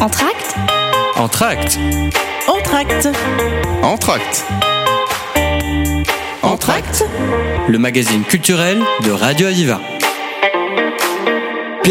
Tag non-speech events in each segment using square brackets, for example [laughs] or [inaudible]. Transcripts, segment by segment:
Entracte Entracte Entracte. Entracte. Entracte Le magazine culturel de Radio Aviva.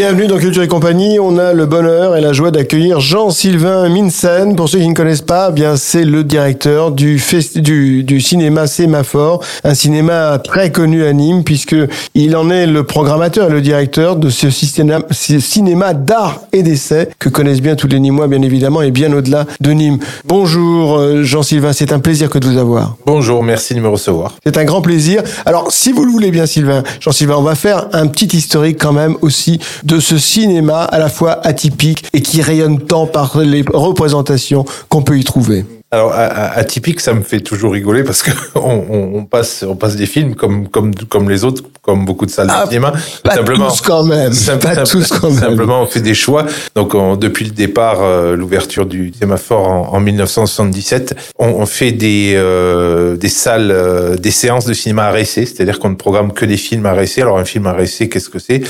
Bienvenue dans Culture et Compagnie. On a le bonheur et la joie d'accueillir Jean-Sylvain Minsen. Pour ceux qui ne connaissent pas, eh bien c'est le directeur du, festi- du, du cinéma Sémaphore, un cinéma très connu à Nîmes puisque il en est le programmateur et le directeur de ce, cinéma- d'art et d'essai que connaissent bien tous les Nîmois, bien évidemment, et bien au-delà de Nîmes. Bonjour euh, Jean-Sylvain, c'est un plaisir que de vous avoir. Bonjour, merci de me recevoir. C'est un grand plaisir. Alors, si vous le voulez bien, Sylvain, Jean-Sylvain, on va faire un petit historique quand même aussi de ce cinéma à la fois atypique et qui rayonne tant par les représentations qu'on peut y trouver. Alors, atypique, ça me fait toujours rigoler parce que [laughs] on, on- on passe, on passe des films comme, comme, comme les autres, comme beaucoup de salles Ah, de cinéma. Pas tous quand même. [laughs] Pas tous quand même. Simplement, on fait des choix. Donc, on- depuis le départ, euh, l'ouverture du sémaphore en, en 1977, on, on fait des, euh, des salles, euh, des séances de cinéma à c'est-à-dire qu'on ne programme que des films à. Alors, un film à essai, qu'est-ce que c'est?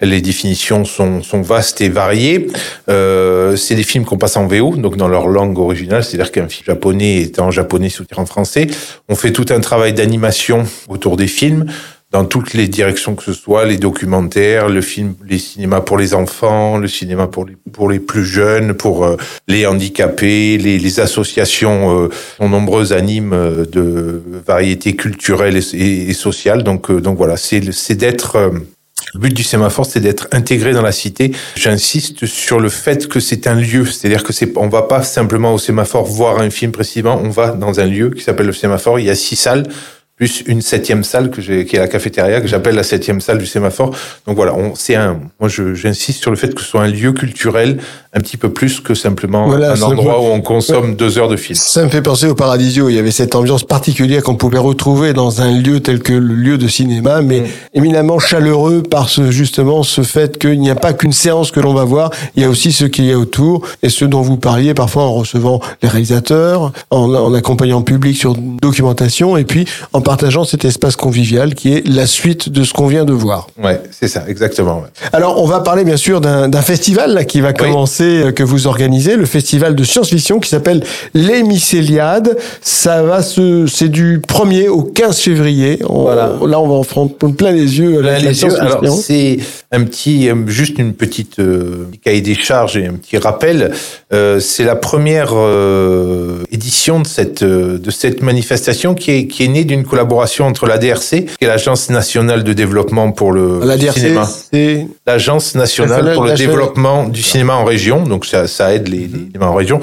Les définitions sont, sont vastes et variées. Euh, c'est des films qu'on passe en VO, donc dans leur langue originale, c'est-à-dire qu'un film japonais en japonais sous-titré en français. On fait tout un travail d'animation autour des films dans toutes les directions que ce soit, les documentaires, le film, les cinémas pour les enfants, le cinéma pour les, pour les plus jeunes, pour euh, les handicapés, les, associations euh, sont nombreuses à Nîmes euh, de variétés culturelles et, sociales. Donc, donc voilà, c'est d'être le but du sémaphore, c'est d'être intégré dans la cité. J'insiste sur le fait que c'est un lieu, c'est-à-dire que c'est, on va pas simplement au sémaphore voir un film précisément, on va dans un lieu qui s'appelle le sémaphore. Il y a six salles plus une septième salle que j'ai, qui est la cafétéria, que j'appelle la septième salle du sémaphore. Donc voilà, on, c'est un, moi je, j'insiste sur le fait que ce soit un lieu culturel un petit peu plus que simplement Voilà, un endroit où on consomme deux heures de film. Ça me fait penser au Paradisio. Il y avait cette ambiance particulière qu'on pouvait retrouver dans un lieu tel que le lieu de cinéma, mais Mm. éminemment chaleureux par ce, justement ce fait qu'il n'y a pas qu'une séance que l'on va voir, il y a aussi ce qu'il y a autour et ce dont vous parliez parfois en recevant les réalisateurs, en, en accompagnant le public sur une documentation et puis en partageant cet espace convivial qui est la suite de ce qu'on vient de voir. Ouais, c'est ça, exactement. ouais. Alors, on va parler bien sûr d'un festival là, qui va commencer, euh, que vous organisez, le festival de science-fiction qui s'appelle Les Mycéliades. Ça va se, c'est du 1er au 15 février. On- Voilà. Là, on va en prendre plein les yeux. Plein avec la les yeux. Alors c'est un petit, euh, juste une petite euh, cahier des charges et un petit rappel. Euh, c'est la première euh, édition de cette de cette manifestation qui est qui est née d'une collaboration entre la DRC, est l'agence nationale de développement pour le la DRC, cinéma, c'est l'agence nationale pour le Nationale- développement du cinéma en région. Donc ça, ça aide les, les cinémas en région.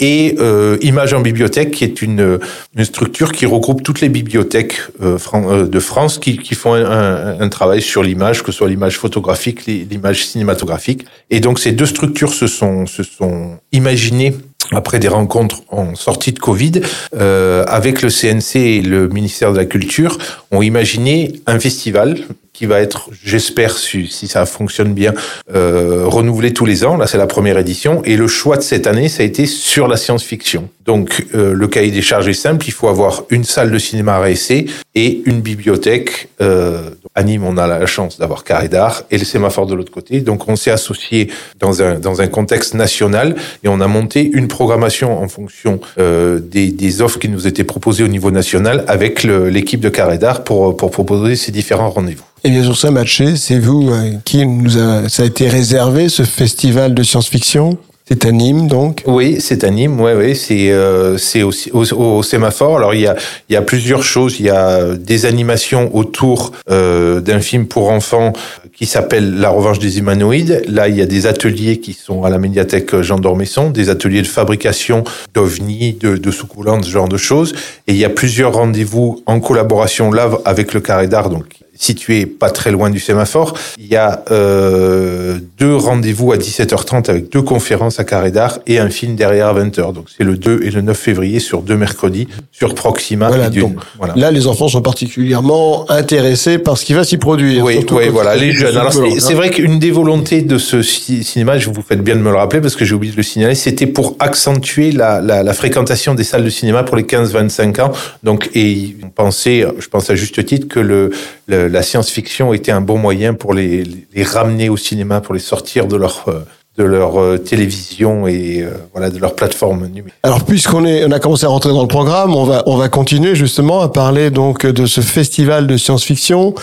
Et euh, Image en bibliothèque, qui est une une structure qui regroupe toutes les bibliothèques euh, fran- euh, de France qui, qui font un, un- un travail sur l'image, que ce soit l'image photographique, les- l'image cinématographique. Et donc ces deux structures se sont, se sont imaginées après des rencontres en sortie de Covid, euh, avec le CNC et le ministère de la Culture, ont imaginé un festival qui va être, j'espère, si, ça fonctionne bien, euh, renouvelé tous les ans. Là, c'est la première édition. Et le choix de cette année, ça a été sur la science-fiction. Donc, euh, le cahier des charges est simple. Il faut avoir une salle de cinéma à essai et une bibliothèque. À Nîmes, on a la chance d'avoir Carré d'Art et le sémaphore de l'autre côté. Donc, on s'est associé dans un, dans un contexte national et on a monté une programmation en fonction euh, des, des offres qui nous étaient proposées au niveau national avec l'équipe de Carré d'Art pour, pour proposer ces différents rendez-vous. Et bien sûr, ça matché. C'est vous euh, qui nous a, ça a été réservé ce festival de science-fiction? C'est à Nîmes, donc. Oui, c'est à Nîmes, ouais, ouais, c'est euh, aussi au, au sémaphore. Alors il y a il y a plusieurs choses. Il y a des animations autour euh, d'un film pour enfants qui s'appelle La Revanche des humanoïdes. Là, il y a des ateliers qui sont à la médiathèque Jean d'Ormesson, des ateliers de fabrication d'ovnis, de, de soucouplantes, ce genre de choses. Et il y a plusieurs rendez-vous en collaboration là avec le Carré d'Art, donc situé pas très loin du sémaphore. Il y a euh, deux rendez-vous à 17h30 avec deux conférences à Carré d'Art et un film derrière à 20h. Donc c'est le 2 et le 9 février sur deux mercredis sur Proxima. Voilà, donc, Voilà. Là, les enfants sont particulièrement intéressés par ce qui va s'y produire. Oui, oui, voilà, les jeunes. Alors, folklore, c'est hein. c'est vrai qu'une des volontés de ce ci- cinéma, je vous faites bien de me le rappeler parce que j'ai oublié de le signaler, c'était pour accentuer la, la, la fréquentation des salles de cinéma pour les 15-25 ans. Donc, et on pensait, je pense à juste titre, que le, la science-fiction était un bon moyen pour les, ramener au cinéma, pour les sortir de leur euh, de leur euh, télévision et euh, voilà de leur plateforme numérique. Alors puisqu'on est, on a commencé à rentrer dans le programme, on va on va continuer justement à parler donc de ce festival de science-fiction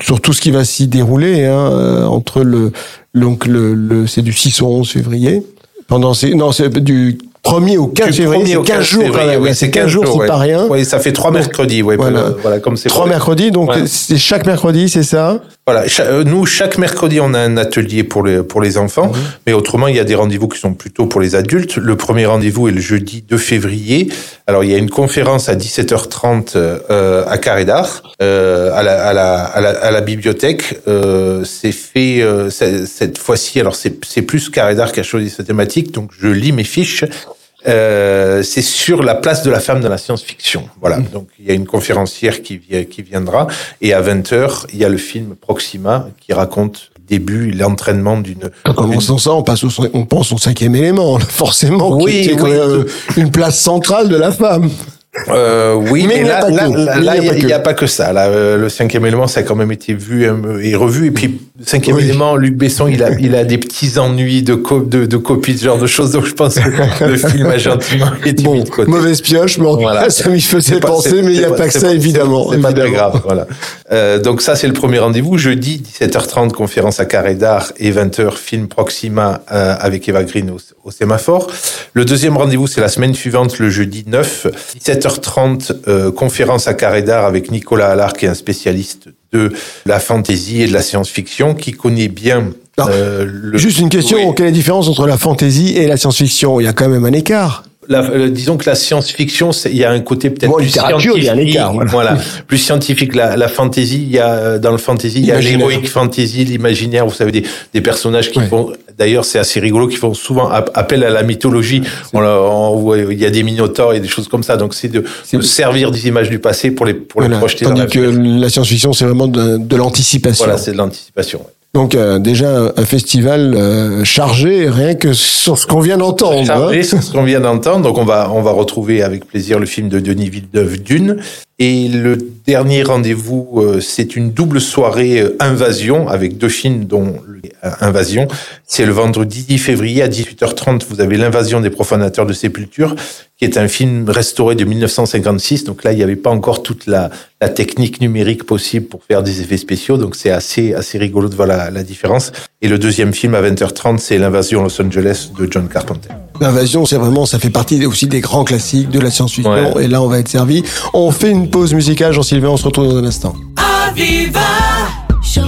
sur, tout ce qui va s'y dérouler hein, entre le donc le, le c'est du 6 au 11 février pendant non c'est du 1er au 15 Du février, 1er au c'est 15 jours quand février, même, oui, c'est 15 jours, c'est ouais. pas rien. Oui, ça fait trois mercredis, ouais, voilà. voilà. comme c'est Trois pas- mercredis, donc c'est chaque mercredi, c'est ça? Voilà, euh, nous chaque mercredi on a un atelier pour les pour les enfants, mais autrement il y a des rendez-vous qui sont plutôt pour les adultes. Le premier rendez-vous est le jeudi 2 février. Alors il y a une conférence à 17h30 euh, à Carré d'Art, euh, à, la, à, la, à, la, à la bibliothèque. Euh, c'est fait cette fois-ci. Alors c'est c'est plus Carré d'Art qui a choisi cette thématique, donc je lis mes fiches. Euh, c'est sur la place de la femme dans la science-fiction. Voilà. Donc, il y a une conférencière qui, qui viendra. Et à 20h, il y a le film Proxima qui raconte le début, l'entraînement d'une... En commençant ça, on, passe au, on pense au cinquième élément, [laughs] forcément, Oui, qui, qui est quand oui. même une place centrale de la femme. Euh, oui, Mais mais, il n'y a là, il n'y a pas a, que. pas que ça. Là, euh, le cinquième élément, ça a quand même été vu euh, et revu. Et puis, cinquième Oui. élément, Luc Besson, il a, il a des petits ennuis de, co de, de copies, ce genre de choses. Donc, je pense que [laughs] le film a gentiment été mis Bon, de côté. mauvaise pioche, mais en Voilà. ça m'y faisait pas- penser, mais il n'y a pas que ça, évidemment. C'est pas très grave, voilà. Euh, donc ça, c'est le premier rendez-vous. Jeudi, 17h30, conférence à Carré d'Art et 20h, film Proxima avec Eva Green au, au sémaphore. Le deuxième rendez-vous, c'est la semaine suivante, le jeudi 9, 17h30, euh, conférence à Carré d'Art avec Nicolas Allard, qui est un spécialiste de la fantasy et de la science-fiction, qui connaît bien euh, le... Juste une question, Oui. quelle est la différence entre la fantaisie et la science-fiction? Il y a quand même un écart. La- euh, disons que la science-fiction, il y a un côté peut-être Bon, plus scientifique. il y a un écart, voilà. plus scientifique. La, la fantasy, il y a euh, dans le fantasy, il y a l'héroïque fantasy, l'imaginaire. Vous savez des, des personnages qui Ouais. font. D'ailleurs, c'est assez rigolo, qui font souvent ap- appel à la mythologie. On, il y a des minotaures et des choses comme ça. Donc, c'est de, de servir des images du passé pour les pour Voilà. les projeter dans Tandis la que la science-fiction, c'est vraiment de, de l'anticipation. Voilà, c'est de l'anticipation. Donc euh, déjà un, festival euh, chargé, rien que sur ce qu'on vient d'entendre. hein. Chargé, c'est ce qu'on vient d'entendre. Donc, on va, on va retrouver avec plaisir le film de Denis Villeneuve, Dune. Et le dernier rendez-vous, euh, c'est une double soirée euh, Invasion avec deux films dont euh, Invasion. C'est le vendredi 10 février à 18h30. Vous avez L'invasion des profanateurs de sépulture, qui est un film restauré de 1956. Donc là, il n'y avait pas encore toute la, la technique numérique possible pour faire des effets spéciaux. Donc c'est assez, assez rigolo de voir la, la différence. Et le deuxième film à 20h30, c'est L'invasion Los Angeles de John Carpenter. L'invasion, c'est vraiment, ça fait partie aussi des grands classiques de la science-fiction. Ouais. Et là, on va être servi. On fait une pause musicale, Jean-Sylvain, on se retrouve dans un instant. Show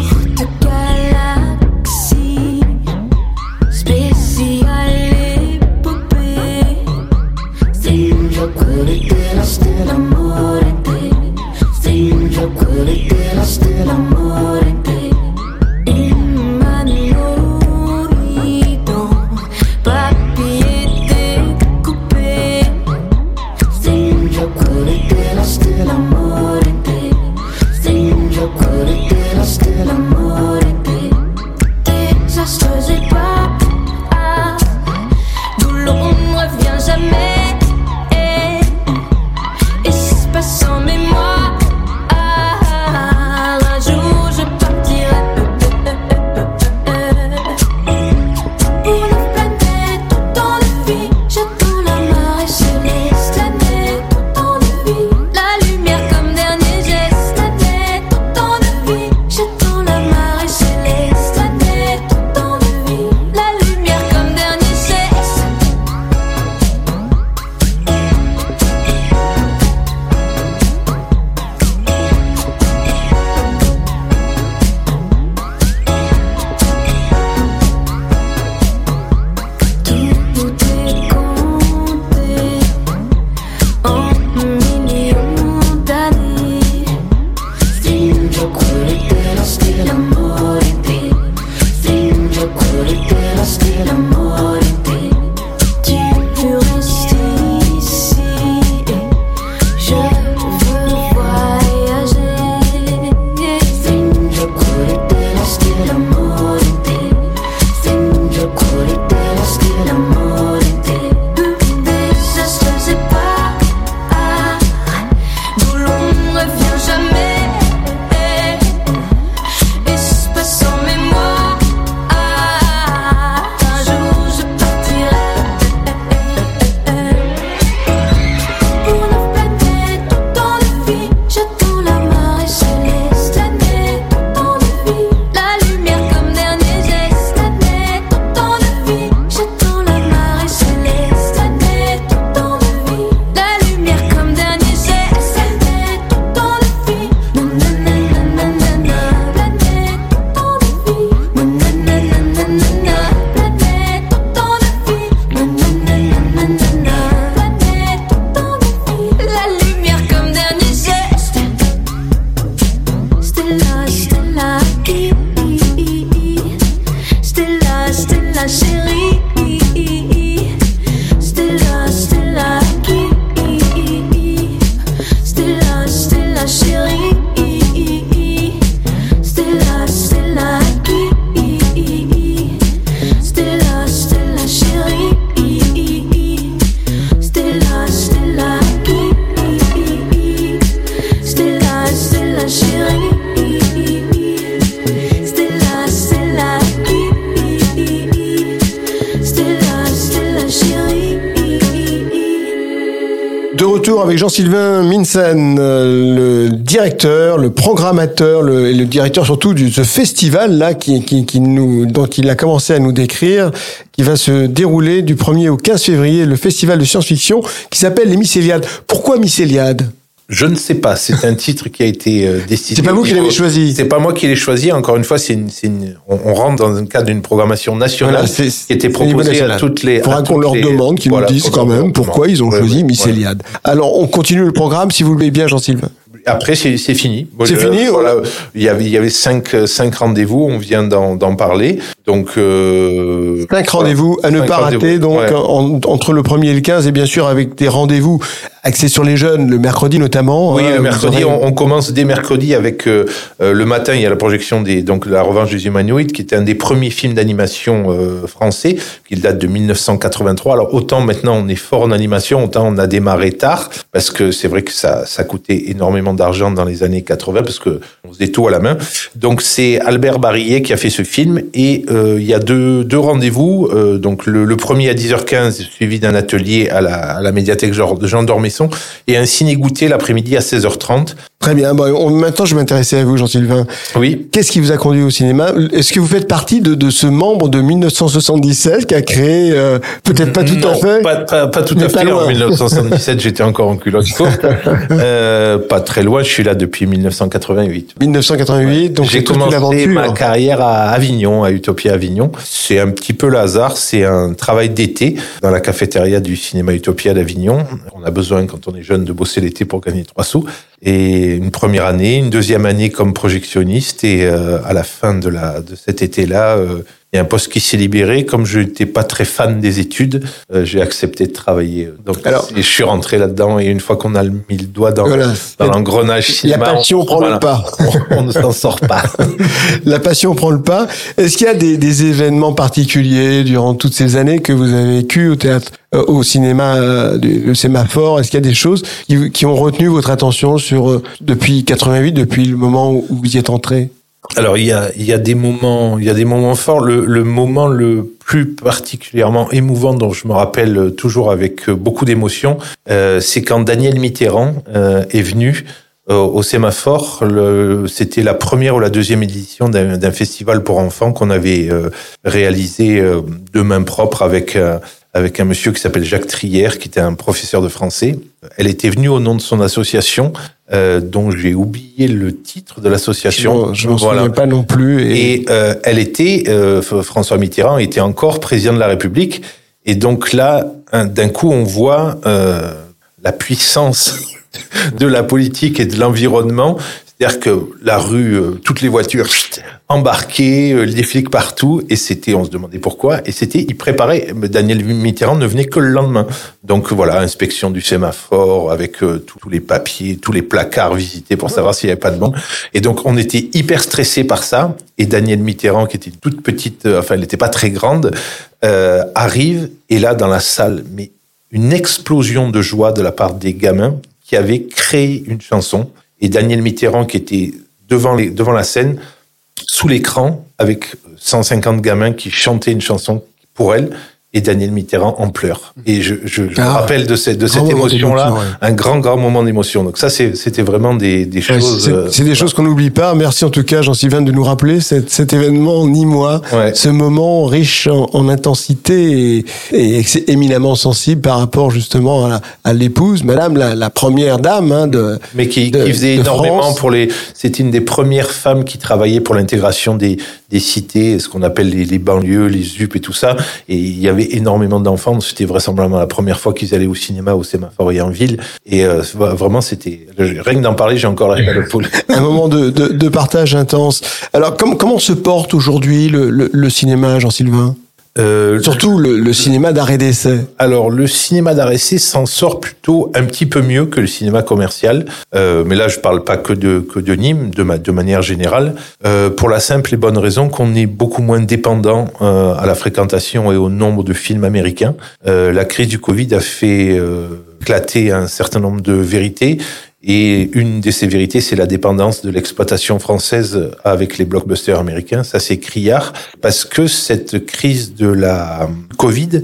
Jean-Sylvain Minsen, euh, le directeur, le programmateur, le, le directeur surtout de ce festival là qui, qui, qui nous, dont il a commencé à nous décrire, qui va se dérouler du 1er au 15 février, le festival de science-fiction qui s'appelle les Mycéliades. Pourquoi Mycéliades? Je ne sais pas. C'est un titre qui a été euh, décidé. C'est pas vous qui l'avez choisi. C'est pas moi qui l'ai choisi. Encore une fois, c'est une, c'est une- on, on rentre dans le cadre d'une programmation nationale Voilà, qui était proposée à toutes les. Faudra à qu'on leur les- demande, qu'ils voilà, nous disent faudra quand même pourquoi ils ont Ouais, choisi ouais, Mycéliades. Alors on continue le programme si vous le voulez bien Jean-Sylvain. Après, c'est fini. C'est Euh, fini, Voilà. Il y avait, il y avait cinq, cinq rendez-vous. On vient d'en d'en parler. Donc. Euh, Cinq rendez-vous à ne pas rater, donc ouais. en- entre le 1er et le 15, et bien sûr avec des rendez-vous axés sur les jeunes, le mercredi notamment. Oui, hein, le mercredi, aurez- on, on commence dès mercredi avec euh, euh, le matin. Il y a la projection des donc la Revanche des humanoïdes, qui était un des premiers films d'animation euh, français, qui date de 1983. Alors autant maintenant on est fort en animation, autant on a démarré tard, parce que c'est vrai que ça ça coûtait énormément d'argent dans les années 80, parce que on faisait tout à la main. Donc c'est Albert Barillet qui a fait ce film, et euh, il y a deux deux rendez-vous. euh, donc le, le premier à 10h15, suivi d'un atelier à la, à la médiathèque Jean Jean d'Ormesson, et un ciné-goûter l'après-midi à 16h30. Très bien. Bon, on- maintenant, je vais m'intéresser à vous, Jean-Sylvain. Oui. Qu'est-ce qui vous a conduit au cinéma? Est-ce que vous faites partie de, de ce membre de 1977 qui a créé, euh, peut-être pas tout non, à fait, Pas, pas, pas tout à pas fait. loin. En 1977, j'étais encore en culotte courte. [laughs] euh, pas très loin. Je suis là depuis 1988. 1988, donc J'ai commencé ma carrière à Avignon, à Utopia Avignon. C'est un petit peu le hasard. C'est un travail d'été dans la cafétéria du cinéma Utopia d'Avignon. On a besoin, quand on est jeune, de bosser l'été pour gagner trois sous. Et une première année, une deuxième année comme projectionniste. Et euh, à la fin de, la, de cet été-là, euh, il y a un poste qui s'est libéré. Comme je n'étais pas très fan des études, euh, j'ai accepté de travailler. Donc, Alors- je suis rentré là-dedans. Et une fois qu'on a mis le doigt dans, Voilà. dans l'engrenage La cinéma, passion on- prend voilà, le pas. on, on ne s'en sort pas. [laughs] La passion prend le pas. Est-ce qu'il y a des, des événements particuliers durant toutes ces années que vous avez vécues au théâtre, euh, au cinéma, euh, du- le sémaphore? Est-ce qu'il y a des choses qui, qui ont retenu votre attention sur depuis 88, depuis le moment où vous y êtes entré? Alors il y a, y a des moments, il y a des moments forts. Le, le moment le plus particulièrement émouvant dont je me rappelle toujours avec beaucoup d'émotion, euh, c'est quand Daniel Mitterrand euh, est venu euh, au sémaphore. C'était la première ou la deuxième édition d'un d'un festival pour enfants qu'on avait euh, réalisé euh, de main propre avec euh, avec un monsieur qui s'appelle Jacques Trière, qui était un professeur de français. Elle était venue au nom de son association, euh, dont j'ai oublié le titre de l'association. Je m'en Voilà. souviens pas non plus. Et, Et euh, elle était, euh, François Mitterrand était encore président de la République. Et donc là, un- d'un coup, on voit la puissance [laughs] de la politique et de l'environnement. C'est-à-dire que la rue, euh, toutes les voitures embarquées, euh, les flics partout, et c'était, on se demandait pourquoi, et c'était, il préparait, mais Daniel Mitterrand ne venait que le lendemain. Donc voilà, inspection du sémaphore avec euh, tous les papiers, tous les placards visités pour savoir s'il n'y avait pas de bombe. Et donc on était hyper stressé par ça, et Daniel Mitterrand, qui était toute petite, euh, enfin elle n'était pas très grande, euh, arrive, et là dans la salle, mais une explosion de joie de la part des gamins qui avaient créé une chanson. Et Daniel Mitterrand, qui était devant, devant la scène, sous l'écran, avec 150 gamins qui chantaient une chanson pour elle, et Daniel Mitterrand en pleure. Et je, je, je me Ah, rappelle de, cette- de cette moment émotion-là, ouais. un grand, grand moment d'émotion. Donc ça, c'était vraiment des, des Ouais, choses... c'est- euh, des choses qu'on n'oublie pas. Merci en tout cas, Jean-Sylvain, de nous rappeler cet, cet événement ni moi, Ouais. ce moment riche en, en intensité et, et éminemment sensible par rapport justement à, l'épouse, Madame la, la première dame hein, de. mais qui, de- qui faisait énormément France. pour les. C'était une des premières femmes qui travaillait pour l'intégration des, des cités, ce qu'on appelle les, les banlieues, les ZUP et tout ça. Et il y avait énormément d'enfants. C'était vraisemblablement la première fois qu'ils allaient au cinéma, au sémaphore et en ville. Et euh, vraiment, c'était rien que d'en parler, j'ai encore la de poule. [laughs] Un moment de, de, de partage intense. Alors, com- comment se porte aujourd'hui le, le, le cinéma, Jean-Sylvain? Euh, Surtout le, le cinéma d'arrêt d'essai. Alors, le cinéma d'arrêt s'en sort plutôt un petit peu mieux que le cinéma commercial. Euh, mais là, je parle pas que de, que de Nîmes, de, ma, de manière générale, euh, pour la simple et bonne raison qu'on est beaucoup moins dépendant euh, à la fréquentation et au nombre de films américains. Euh, la crise du Covid a fait euh, éclater un certain nombre de vérités. Et une de ces vérités, c'est la dépendance de l'exploitation française avec les blockbusters américains. Ça, c'est criard, parce que cette crise de la Covid,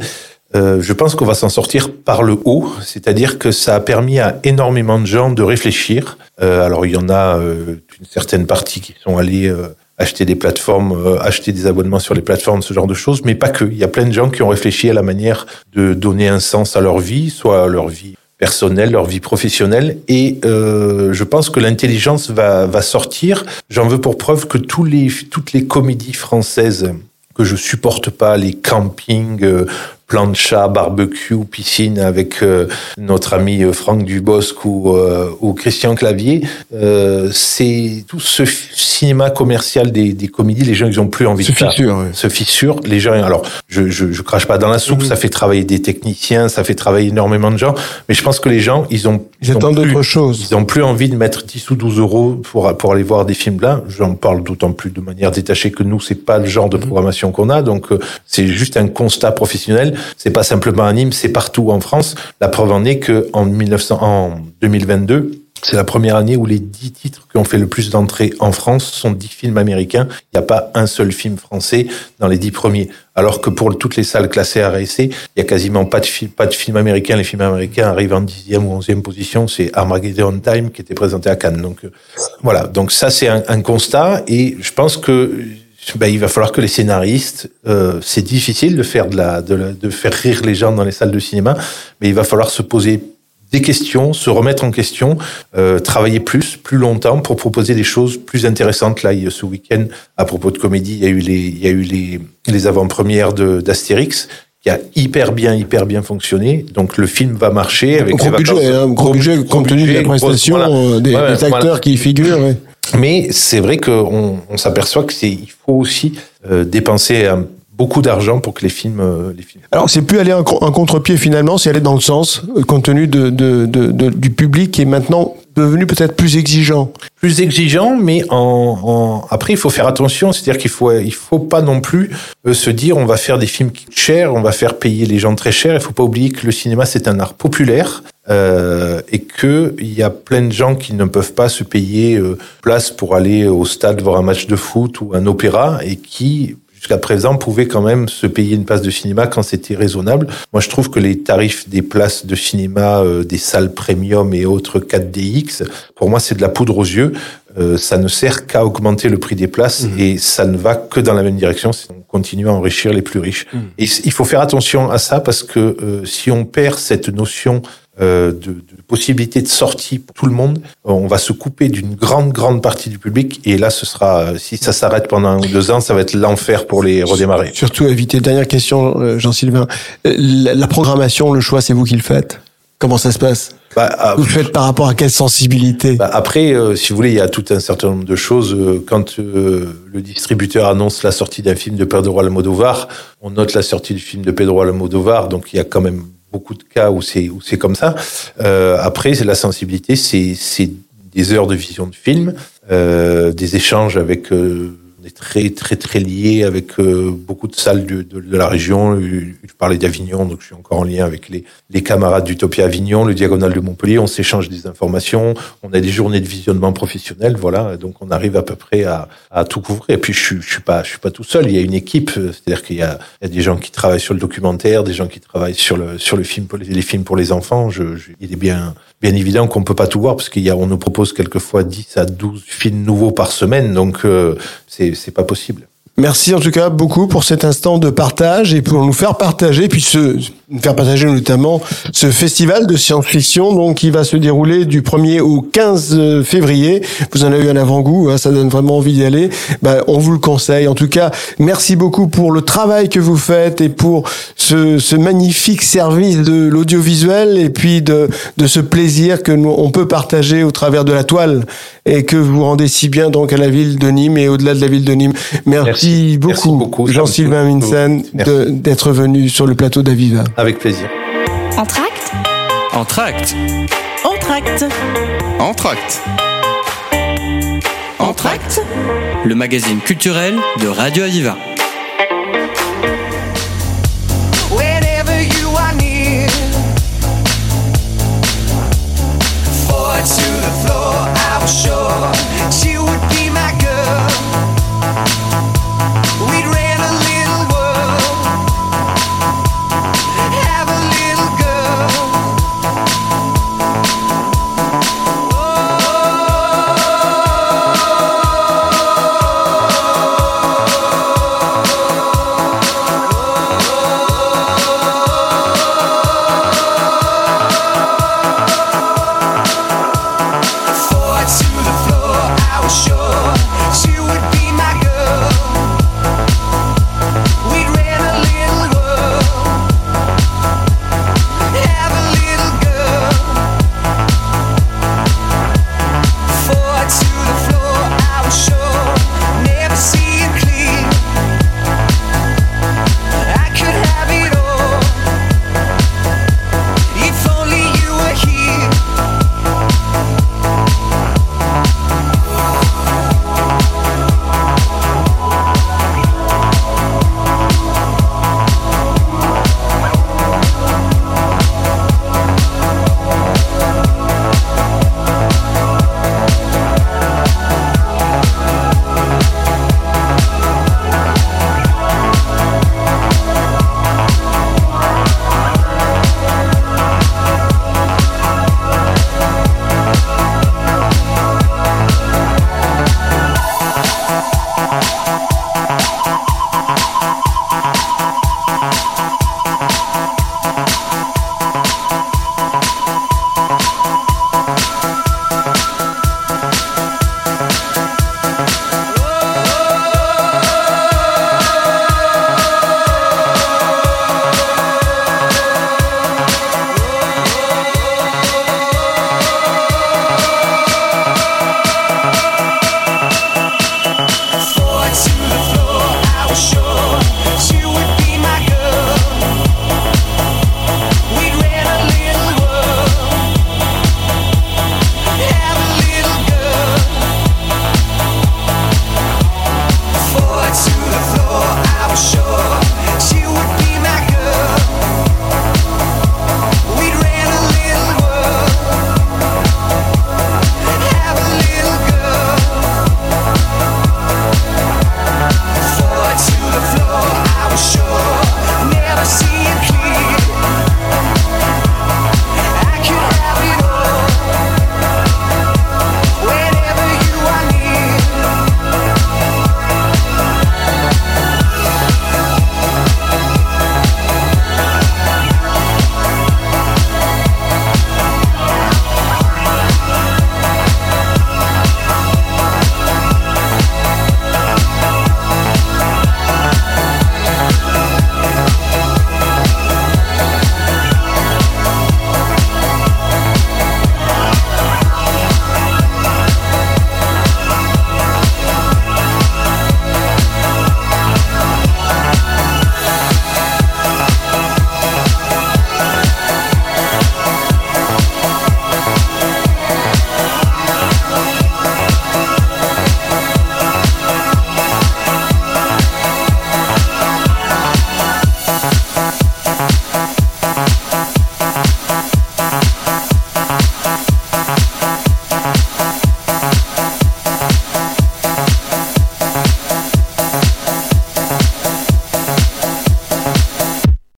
euh, je pense qu'on va s'en sortir par le haut, c'est-à-dire que ça a permis à énormément de gens de réfléchir. Euh, alors, il y en a euh, une certaine partie qui sont allés acheter des plateformes, acheter des abonnements sur les plateformes, ce genre de choses, mais pas que. Il y a plein de gens qui ont réfléchi à la manière de donner un sens à leur vie, soit à leur vie personnelle, leur vie professionnelle. Et euh, je pense que l'intelligence va, va sortir. J'en veux pour preuve que tous les, toutes les comédies françaises que je supporte pas, les campings, euh, plancha, barbecue, piscine avec euh, notre ami euh, Franck Dubosc ou, euh, ou Christian Clavier, euh, c'est tout ce cinéma commercial des, des comédies, les gens ils ont plus envie Ce de ça fissure, ouais. se fissure. Les gens, alors, je, je, je crache pas dans la soupe, Mhm. ça fait travailler des techniciens, ça fait travailler énormément de gens, mais je pense que les gens, ils ont, Ils attendent plus- autre chose. Ils ont plus envie de mettre 10 ou 12 euros pour, pour aller voir des films là. J'en parle d'autant plus de manière détachée que nous, c'est pas le genre de programmation qu'on a, donc euh, c'est juste un constat professionnel. C'est pas simplement à Nîmes, c'est partout en France. La preuve en est que en 1900, en 2022, c'est la première année où les 10 titres qui ont fait le plus d'entrées en France sont 10 films américains. Il n'y a pas un seul film français dans les 10 premiers. Alors que pour toutes les salles classées RSC, il y a quasiment pas de, pas de films américains. Les films américains arrivent en 10e ou 11e position. C'est Armageddon Time qui était présenté à Cannes. Donc euh, voilà, donc ça c'est un, un constat. Et je pense que ben, il va falloir que les scénaristes, euh, c'est difficile de faire de la, de la- de faire rire les gens dans les salles de cinéma, mais il va falloir se poser des questions, se remettre en question, euh, travailler plus, plus longtemps pour proposer des choses plus intéressantes. Là, il y a ce week-end, à propos de comédie, il y a eu les, il y a eu les, les avant-premières d'Astérix qui a hyper bien, hyper bien fonctionné. Donc le film va marcher avec Gros budget, vacances- hein, gros budget gros compte tenu de la budget, grosse- prestation voilà. euh, des, des voilà. acteurs qui y figurent. ouais. Mais c'est vrai qu'on on, s'aperçoit que c'est il faut aussi euh, dépenser euh, beaucoup d'argent pour que les films euh, les films. Alors, c'est plus aller un, un contre-pied finalement, c'est aller dans le sens, euh, compte tenu de, de, du public qui est maintenant devenu peut-être plus exigeant. plus exigeant, mais en, en- après il faut faire attention, c'est-à-dire qu'il faut il faut pas non plus se dire on va faire des films qui coûtent cher, on va faire payer les gens très cher. Il faut pas oublier que le cinéma c'est un art populaire euh, et que il y a plein de gens qui ne peuvent pas se payer euh, place pour aller au stade voir un match de foot ou un opéra et qui jusqu'à présent pouvaient quand même se payer une place de cinéma quand c'était raisonnable. Moi, je trouve que les tarifs des places de cinéma, euh, des salles premium et autres 4DX, pour moi, c'est de la poudre aux yeux. Euh, ça ne sert qu'à augmenter le prix des places et ça ne va que dans la même direction. C'est on continue à enrichir les plus riches. Et c- il faut faire attention à ça parce que euh, si on perd cette notion de, de possibilité de sortie pour tout le monde, on va se couper d'une grande, grande partie du public. Et là, ce sera, euh, si ça s'arrête pendant un ou deux ans, ça va être l'enfer pour les redémarrer. Surtout éviter. Dernière question, euh, Jean-Sylvain. Euh, La, la programmation, le choix, c'est vous qui le faites? Comment ça se passe? Bah, ah, Vous le faites par rapport à quelle sensibilité? Bah, après, euh, si vous voulez, il y a tout un certain nombre de choses. Euh, Quand euh, le distributeur annonce la sortie d'un film de Pedro Almodovar, on note la sortie du film de Pedro Almodovar, donc il y a quand même beaucoup de cas où c'est où c'est comme ça. Euh, après, c'est la sensibilité, c'est des heures de vision de film, euh, des échanges avec euh, est très très très lié avec euh, beaucoup de salles de, la région. Euh, Je parlais d'Avignon, donc je suis encore en lien avec les, les camarades d'Utopia Avignon, le Diagonal de Montpellier. On s'échange des informations, on a des journées de visionnement professionnel, voilà. Donc on arrive à peu près à, à tout couvrir. Et puis je, je suis pas je suis pas tout seul. Il y a une équipe, c'est-à-dire qu'il y a, des gens qui travaillent sur le documentaire, des gens qui travaillent sur le sur le film les, films pour les enfants. Il est bien bien évident qu'on peut pas tout voir parce qu'il y a on nous propose quelquefois 10 à 12 films nouveaux par semaine, donc euh, c'est c'est pas possible. Merci en tout cas beaucoup pour cet instant de partage et pour nous faire partager, puis ce, faire partager notamment ce festival de science-fiction donc qui va se dérouler du 1er au 15 février. Vous en avez eu un avant-goût, hein, ça donne vraiment envie d'y aller. Ben, on vous le conseille. En tout cas, merci beaucoup pour le travail que vous faites et pour ce, ce magnifique service de l'audiovisuel et puis de, de ce plaisir que nous on peut partager au travers de la toile et que vous rendez si bien donc à la ville de Nîmes et au-delà de la ville de Nîmes. Merci, Merci. beaucoup, Jean-Sylvain. Minsen d'être venu sur le plateau d'Aviva. Avec plaisir. Entracte Entracte. Entracte Entracte. Entracte. Le magazine culturel de Radio Aviva.